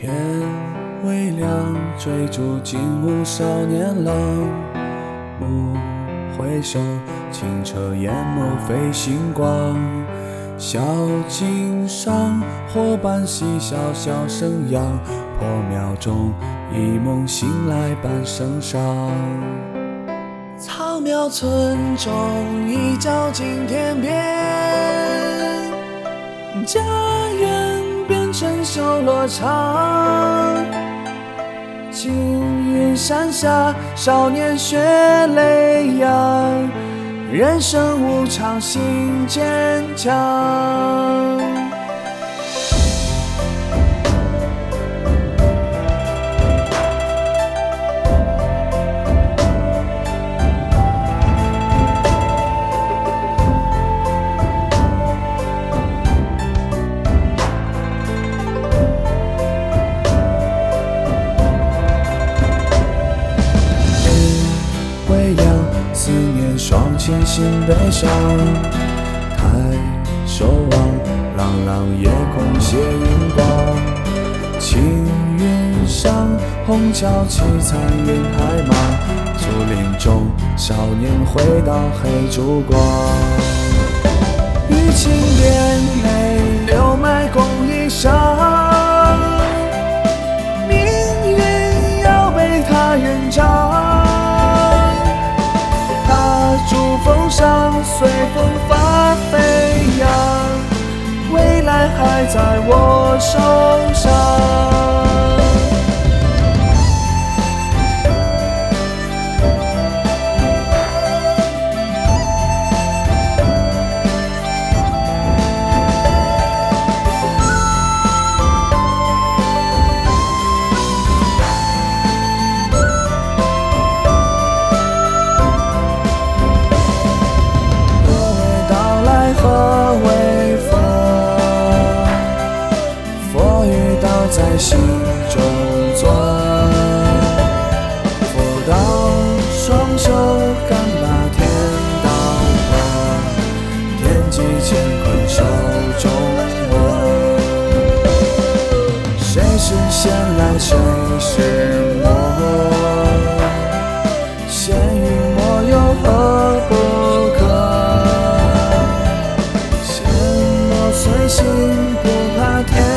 天微亮，追逐金屋少年郎。暮回首，清澈眼眸飞星光。小径上，伙伴嬉笑，笑声扬。破庙中，一梦醒来半生伤。草庙村中，一角惊天边，家变成修罗场。青云山下，少年血泪扬，人生无常，心坚强。思念双亲心悲伤。抬手望，朗朗夜空斜银光。青云上，虹桥凄惨云海茫。竹林中，少年回到黑烛光。雨晴帘内，柳埋共衣裳。让，随风帆飞扬，未来还在我手上。心中坐，佛道双手敢把天道破，天机乾坤手中握。谁是仙来谁是魔？仙与魔又何不可？仙魔随心，不怕天。